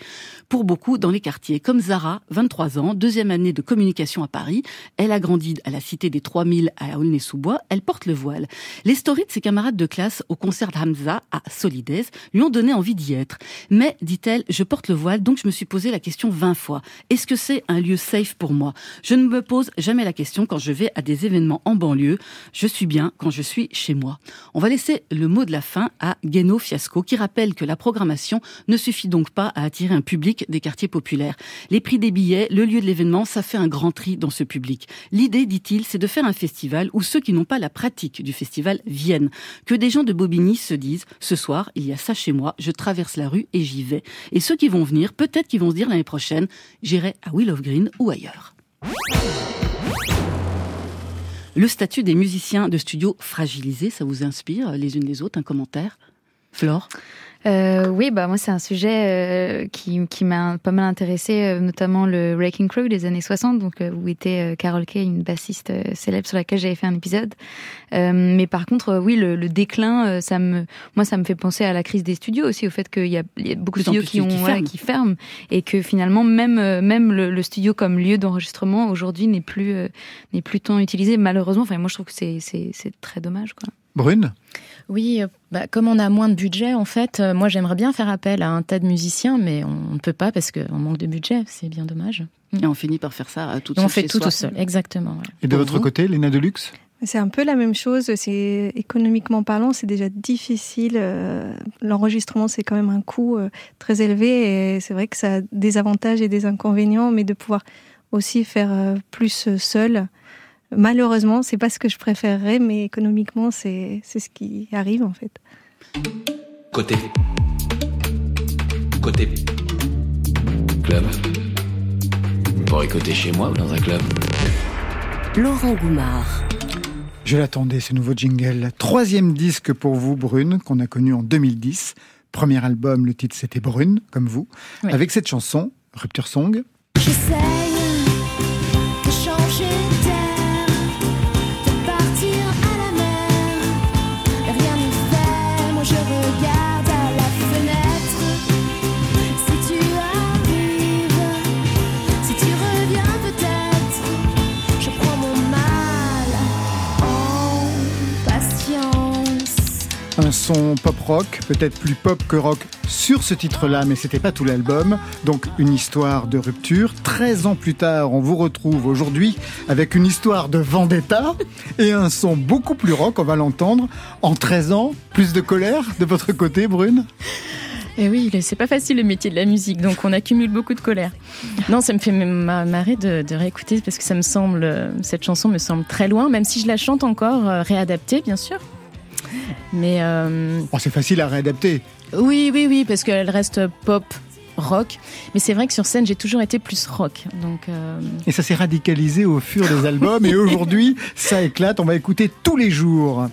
pour beaucoup dans les quartiers. Comme Zara, 23 ans, deuxième année de communication à Paris. Elle a grandi à la cité des 3000 à Aulnay-sous-Bois. Elle porte le voile. Les stories de ses camarades de classe au concert d'Hamza à Solidez lui ont donné envie d'y être. Mais, dit-elle, je porte le voile, donc je me suis posé la question 20 fois. Est-ce que c'est un lieu safe pour moi? Je ne me pose jamais la question quand je vais à des événements en banlieue. Je suis bien quand je suis chez moi. On va laisser le mot de la fin à Guéno Fiasco, qui rappelle que la programmation ne suffit donc pas à attirer un public des quartiers populaires. Les prix des billets, le lieu de l'événement, ça fait un grand tri dans ce public. L'idée, dit-il, c'est de faire un festival où ceux qui n'ont pas la pratique du festival viennent. Que des gens de Bobigny se disent, ce soir, il y a ça chez moi, je traverse la rue et j'y vais. Et ceux qui vont venir, peut-être qu'ils vont se dire l'année prochaine, j'irai à Will of Green ou ailleurs. Le statut des musiciens de studio fragilisé, ça vous inspire les unes les autres Un commentaire? Flore? Euh, oui, bah moi c'est un sujet euh, qui, qui m'a pas mal intéressé, euh, notamment le Wrecking Crew des années 60, donc euh, où était euh, Carol Kay, une bassiste euh, célèbre sur laquelle j'avais fait un épisode. Euh, mais par contre, euh, oui, le, le déclin, euh, ça me, moi ça me fait penser à la crise des studios aussi, au fait qu'il y a, il y a beaucoup de studios qui ont qui voilà, ferment. qui ferment et que finalement même même le, le studio comme lieu d'enregistrement aujourd'hui n'est plus euh, n'est plus tant utilisé malheureusement. Enfin moi je trouve que c'est c'est c'est très dommage quoi. Brune? Oui, euh, bah, comme on a moins de budget, en fait, euh, moi j'aimerais bien faire appel à un tas de musiciens, mais on ne peut pas parce qu'on manque de budget. C'est bien dommage. Et on finit par faire ça à tout Et on seul fait tout soi. tout seul, exactement. ouais. Et de Pour votre vous côté, Léna Deluxe? C'est un peu la même chose. C'est économiquement parlant, c'est déjà difficile. euh, L'enregistrement, c'est quand même un coût euh, très élevé et c'est vrai que ça a des avantages et des inconvénients, mais de pouvoir aussi faire euh, plus euh, seul. Malheureusement, c'est pas ce que je préférerais, mais économiquement, c'est c'est ce qui arrive en fait. Côté. Côté. Club. Vous pourrez côté chez moi ou dans un club Laurent Goumard. Je l'attendais, ce nouveau jingle. Troisième disque pour vous, Brune, qu'on a connu en 2010. Premier album, le titre c'était Brune, comme vous. Oui. Avec cette chanson, Rupture Song. J'essaye de changer pop rock, peut-être plus pop que rock sur ce titre-là, mais c'était pas tout l'album. Donc une histoire de rupture. 13 ans plus tard, on vous retrouve aujourd'hui avec une histoire de vendetta et un son beaucoup plus rock, on va l'entendre. En 13 ans, plus de colère de votre côté, Brune? Et oui, le- c'est pas facile le métier de la musique, donc on accumule beaucoup de colère. Non, ça me fait marrer de, de réécouter parce que ça me semble, cette chanson me semble très loin, même si je la chante encore euh, réadaptée, bien sûr. Mais euh, Oh, C'est facile à réadapter. oui, oui, oui, parce qu'elle reste pop, rock. Mais c'est vrai que sur scène, j'ai toujours été plus rock. Donc, euh, Et ça s'est radicalisé au fur des albums. Et aujourd'hui, ça éclate. On va écouter tous les jours.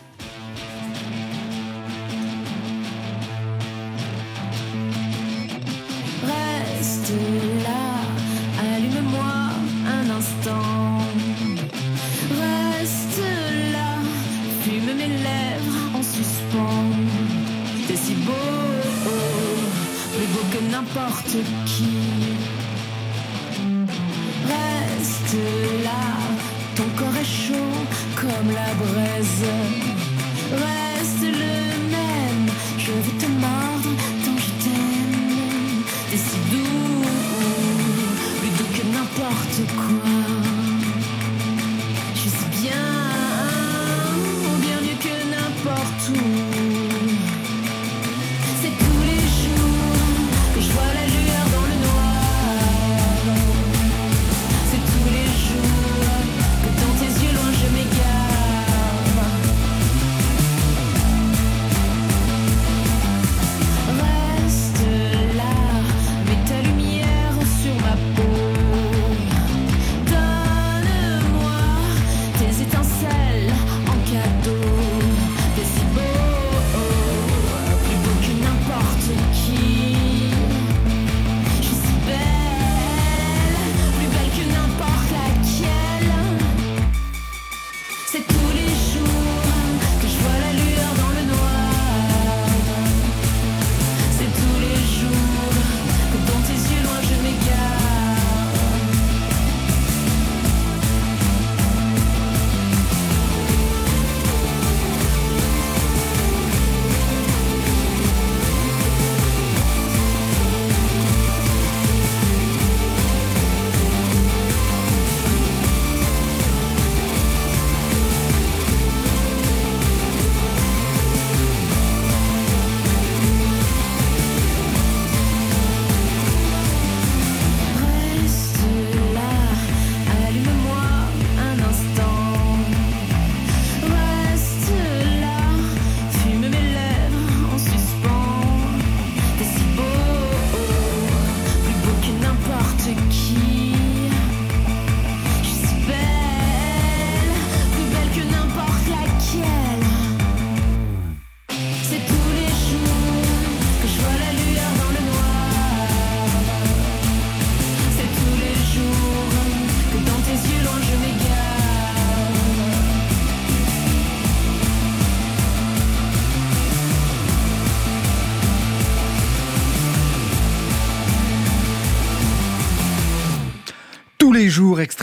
to keep.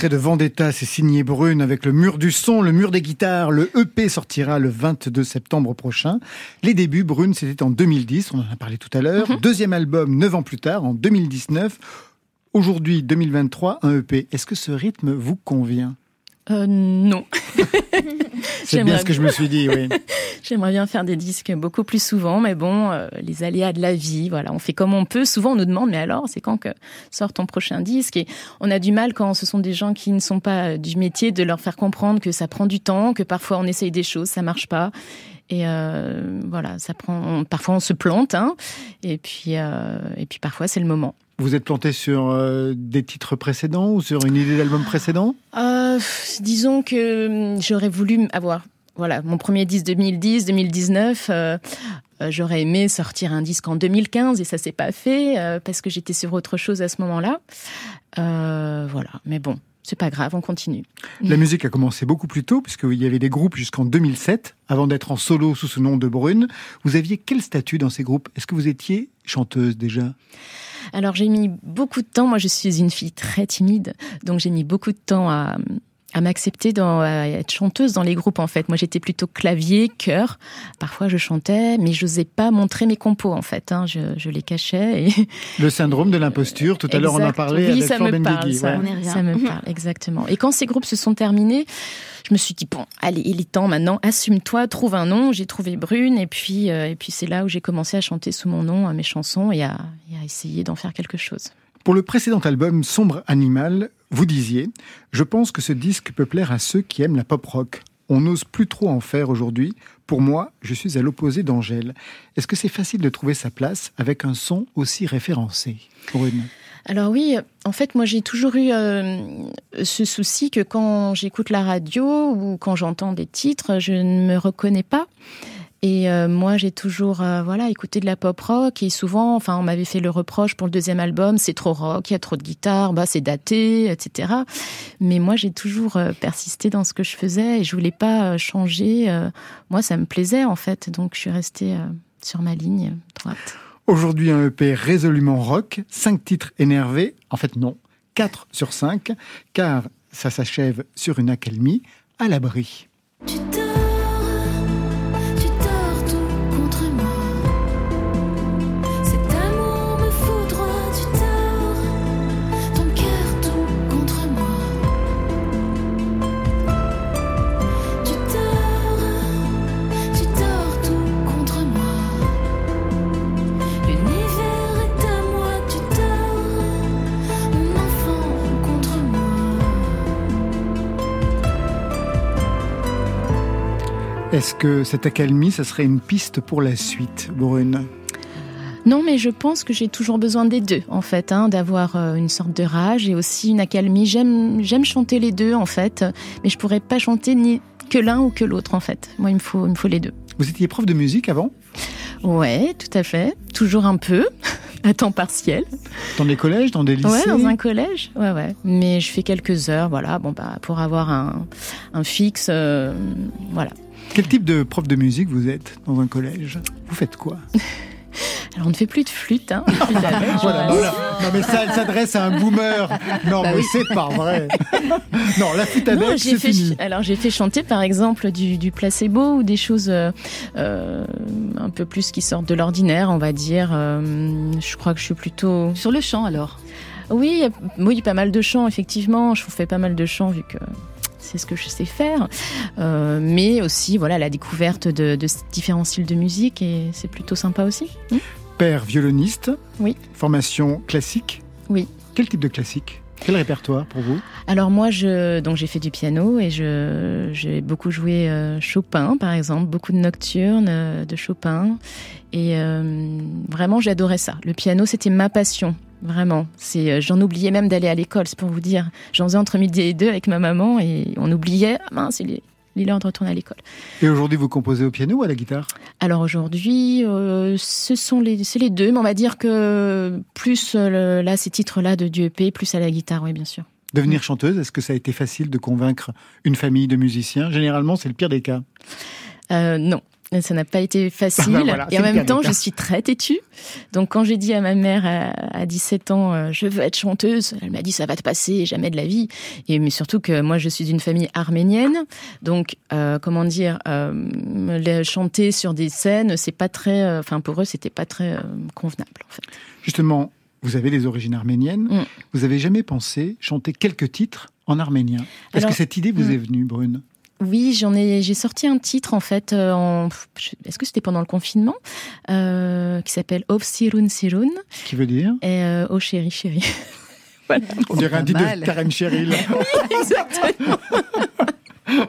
Extrait de Vendetta, c'est signé Brune avec le mur du son, le mur des guitares. Le EP sortira le 22 septembre prochain. Les débuts, Brune, c'était en 2010, on en a parlé tout à l'heure. Deuxième album, neuf ans plus tard, en 2019. Aujourd'hui, 2023, un EP. Est-ce que ce rythme vous convient? Euh, non. C'est bien ce que je me suis dit, oui. J'aimerais bien faire des disques beaucoup plus souvent, mais bon, euh, les aléas de la vie, voilà, on fait comme on peut. Souvent, on nous demande, mais alors, c'est quand que sort ton prochain disque? Et on a du mal quand ce sont des gens qui ne sont pas euh, du métier de leur faire comprendre que ça prend du temps, que parfois on essaye des choses, ça marche pas. Et euh, voilà, ça prend. on- parfois, on se plante, hein, et puis et puis parfois, c'est le moment. Vous êtes planté sur des titres précédents ou sur une idée d'album précédent? Euh, disons que hum, j'aurais voulu avoir voilà mon premier disque 2010 2019 euh, euh, j'aurais aimé sortir un disque en 2015 et ça s'est pas fait euh, parce que j'étais sur autre chose à ce moment-là. Voilà mais bon c'est pas grave on continue. La musique a commencé beaucoup plus tôt, puisqu'il y avait des groupes jusqu'en 2007, avant d'être en solo sous ce nom de Brune. Vous aviez quel statut dans ces groupes? Est-ce que vous étiez chanteuse déjà? Alors j'ai mis beaucoup de temps. Moi, je suis une fille très timide, donc j'ai mis beaucoup de temps à, à m'accepter, dans- à être chanteuse dans les groupes. En fait, moi, j'étais plutôt clavier, chœur. Parfois, je chantais, mais je n'osais pas montrer mes compos. En fait, hein. je, je les cachais. Et... Le syndrome de l'imposture, tout à l'heure on en parlait Oui, avec ça me parle, Benguigui, ça, ouais. ça me parle exactement. Et quand ces groupes se sont terminés, je me suis dit bon, allez, il est temps maintenant, assume-toi, trouve un nom. J'ai trouvé Brune, et puis euh, et puis c'est là où j'ai commencé à chanter sous mon nom euh, mes chansons et à, et à essayer d'en faire quelque chose. Pour le précédent album Sombre Animal, vous disiez Je pense que ce disque peut plaire à ceux qui aiment la pop rock. On n'ose plus trop en faire aujourd'hui. Pour moi, je suis à l'opposé d'Angèle. Est-ce que c'est facile de trouver sa place avec un son aussi référencé? Brune Alors oui, en fait, moi j'ai toujours eu euh, ce souci que quand j'écoute la radio ou quand j'entends des titres, je ne me reconnais pas. Et euh, moi, j'ai toujours euh, voilà écouté de la pop rock et souvent, enfin, on m'avait fait le reproche pour le deuxième album, c'est trop rock, il y a trop de guitare, bah c'est daté, etc. Mais moi, j'ai toujours euh, persisté dans ce que je faisais et je voulais pas euh, changer. euh, moi, ça me plaisait en fait, donc je suis restée euh, sur ma ligne droite. Aujourd'hui, un EP résolument rock, cinq titres énervés, en fait non, 4 sur 5, car ça s'achève sur une accalmie, à l'abri. Tu Est-ce que cette accalmie, ça serait une piste pour la suite, Brune? Non, mais je pense que j'ai toujours besoin des deux, en fait, hein, d'avoir euh, une sorte de rage et aussi une accalmie. J'aime, j'aime chanter les deux, en fait, mais je pourrais pas chanter ni que l'un ou que l'autre, en fait. Moi, il me faut, il me faut les deux. Vous étiez prof de musique avant? Ouais, tout à fait. Toujours un peu, à temps partiel. Dans des collèges, dans des lycées Ouais, dans un collège. Ouais, ouais. Mais je fais quelques heures, voilà, bon, bah, pour avoir un, un fixe, euh, voilà. Quel type de prof de musique vous êtes dans un collège? Vous faites quoi? Alors, on ne fait plus de flûte, hein. Flûte à bec, Voilà, voilà. Non mais ça, elle s'adresse à un boomer. Non Bah mais oui. c'est pas vrai. non, la flûte à Non, bec, c'est fini. alors j'ai fait chanter par exemple du, du placebo ou des choses euh, euh, un peu plus qui sortent de l'ordinaire, on va dire. Euh, je crois que je suis plutôt sur le chant alors? Oui, il y a- oui, pas mal de chants effectivement. Je fais pas mal de chants vu que c'est ce que je sais faire, Euh, mais aussi voilà la découverte de, de différents styles de musique et c'est plutôt sympa aussi. Père violoniste. Oui. Formation classique. Oui. Quel type de classique? Quel répertoire pour vous? Alors moi, je donc j'ai fait du piano et j'ai beaucoup joué euh, Chopin, par exemple, beaucoup de nocturnes euh, de Chopin et euh, vraiment j'adorais ça. Le piano, c'était ma passion. Vraiment, c'est j'en oubliais même d'aller à l'école, c'est pour vous dire. J'en faisais entre midi et deux avec ma maman et on oubliait, ah mince, il est, il est l'heure de retourner à l'école. Et aujourd'hui, vous composez au piano ou à la guitare? Alors aujourd'hui, euh, ce sont les, c'est les deux, mais on va dire que plus euh, le- là ces titres-là de du EP, plus à la guitare, oui bien sûr. Devenir chanteuse, est-ce que ça a été facile de convaincre une famille de musiciens? Généralement, c'est le pire des cas. Euh, non. Et Ça n'a pas été facile. Ah bah voilà, et en même cas, temps, je suis très têtue. Donc, quand j'ai dit à ma mère à, à 17 ans, euh, je veux être chanteuse, elle m'a dit, ça va te passer, jamais de la vie. Et mais surtout que moi, je suis d'une famille arménienne. Donc, euh, comment dire, euh, chanter sur des scènes, c'est pas très, enfin, pour eux, c'était pas très convenable, en fait. Justement, vous avez des origines arméniennes. Mm. Vous avez jamais pensé chanter quelques titres en arménien? Est-ce que cette idée vous mm. est venue, Brune Oui, j'en ai, j'ai sorti un titre en fait. euh, en, est-ce que c'était pendant le confinement euh, qui s'appelle Ov Sirun Sirun Qui veut dire? Et euh, Oh chéri chéri. voilà. On dirait un titre de Karen Cheryl. Exactement.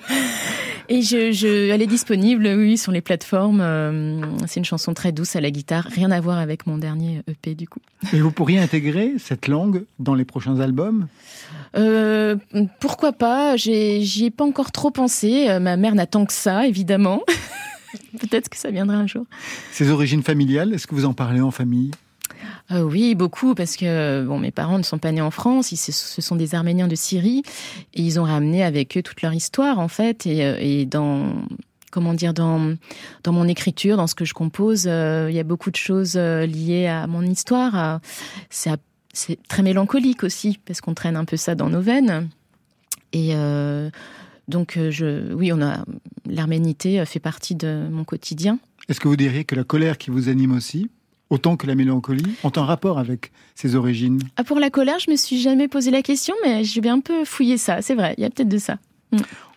Et je, je, elle est disponible, oui, sur les plateformes. euh, c'est une chanson très douce à la guitare, rien à voir avec mon dernier EP du coup. Et vous pourriez intégrer cette langue dans les prochains albums? Euh, pourquoi pas J'ai- J'y ai pas encore trop pensé. Euh, Ma mère n'attend que ça, évidemment. Peut-être que ça viendra un jour. Ces origines familiales, est-ce que vous en parlez en famille? Euh, oui, beaucoup, parce que bon, mes parents ne sont pas nés en France, ils, ce- sont des Arméniens de Syrie, et ils ont ramené avec eux toute leur histoire, en fait, et, euh, dans comment dire dans dans mon écriture, dans ce que je compose, euh, il y a beaucoup de choses liées à mon histoire. C'est très mélancolique aussi, parce qu'on traîne un peu ça dans nos veines, et donc je, oui, on a l'arménité fait partie de mon quotidien. Est-ce que vous diriez que la colère qui vous anime aussi, autant que la mélancolie, ont un rapport avec ces origines Ah, pour la colère, je me suis jamais posé la question, mais je vais un peu fouiller ça. C'est vrai, il y a peut-être de ça.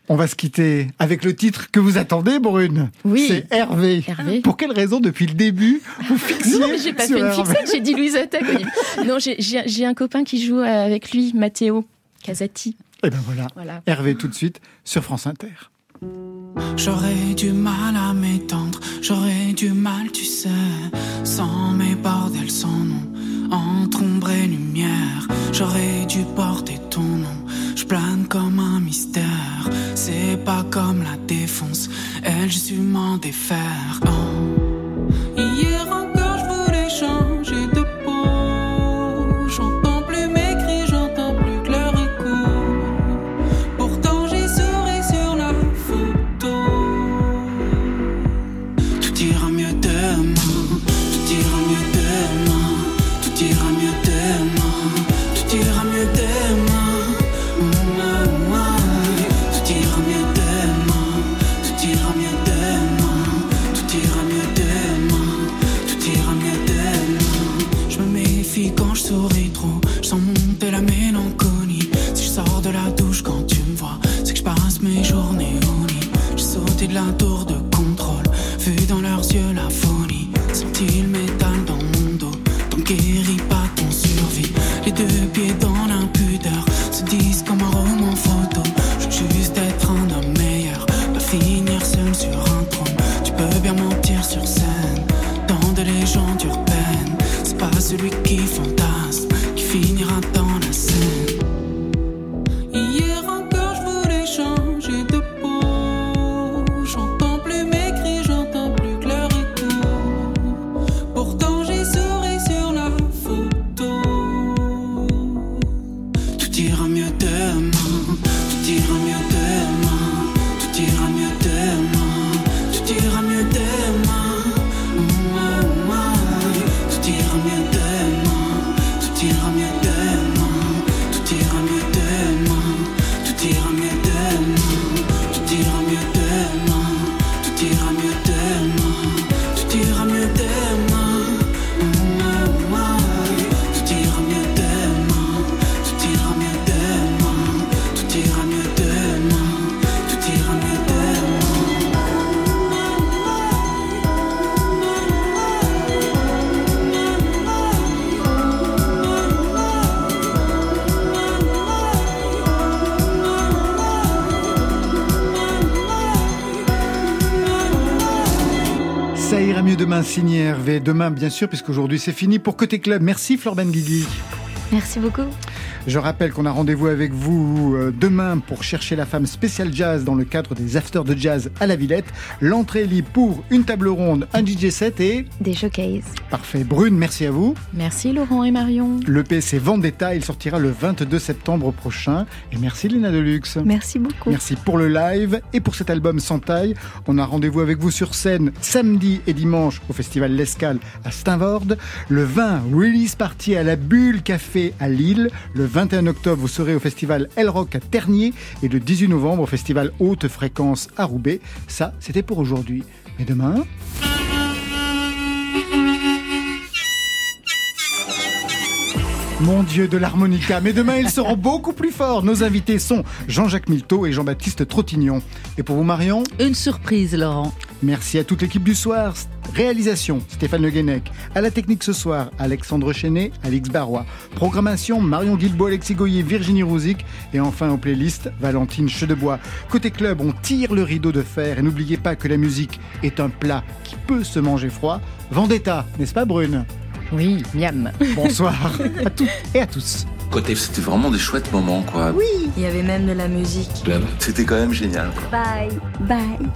On va se quitter avec le titre que vous attendez, Brune. Oui. C'est Hervé. Hervé. Pour quelle raison, depuis le début, vous fixiez Non, mais j'ai pas fait une fixette, j'ai dit Louise Attaque. Non, j'ai- j'ai j'ai un copain qui joue avec lui, Matteo Casati. Eh ben voilà. Voilà. Hervé tout de suite sur France Inter. J'aurais du mal à m'étendre, j'aurais du mal, tu sais, sans mes bordels, sans nom, entre ombre et lumière. J'aurais dû porter ton nom, je plane comme un mystère. C'est pas comme la défonce, elle, je m'en défaire. Oh. Hier encore, tout demain, signé Hervé. Demain, bien sûr, puisqu'aujourd'hui c'est fini pour Côté Club. Merci Florban Guigui. Merci beaucoup. Je rappelle qu'on a rendez-vous avec vous euh, demain pour chercher la femme spéciale jazz dans le cadre des Afters de Jazz à la Villette. L'entrée est libre pour une table ronde, un DJ set et... Des showcases. Parfait. Brune, merci à vous. Merci Laurent et Marion. Le PC Vendetta, il sortira le 22 septembre prochain. Et merci Lina Deluxe. Merci beaucoup. Merci pour le live et pour cet album sans taille. On a rendez-vous avec vous sur scène samedi et dimanche au festival L'Escale à Steinvorde. Le 20, release party à la Bulle Café à Lille. Le 21 octobre, vous serez au festival El Rock à Ternier. Et le 18 novembre au festival Haute Fréquence à Roubaix. Ça, c'était pour aujourd'hui. Mais demain... Mon Dieu de l'harmonica, mais demain ils seront beaucoup plus forts. Nos invités sont Jean-Jacques Milteau et Jean-Baptiste Trottignon. Et pour vous Marion? Une surprise, Laurent. Merci à toute l'équipe du soir. Réalisation, Stéphane Le Guenec. À la technique ce soir, Alexandre Chenet, Alix Barrois. Programmation, Marion Guilbault, Alexis Goyer, Virginie Rouzic. Et enfin en playlist, Valentine Chedebois. Côté club, on tire le rideau de fer. Et n'oubliez pas que la musique est un plat qui peut se manger froid. Vendetta, n'est-ce pas Brune? Oui, miam. Bonsoir à toutes et à tous. Côté, c'était vraiment des chouettes moments, quoi. Il y avait même de la musique. Club. C'était quand même génial. Bye. Bye.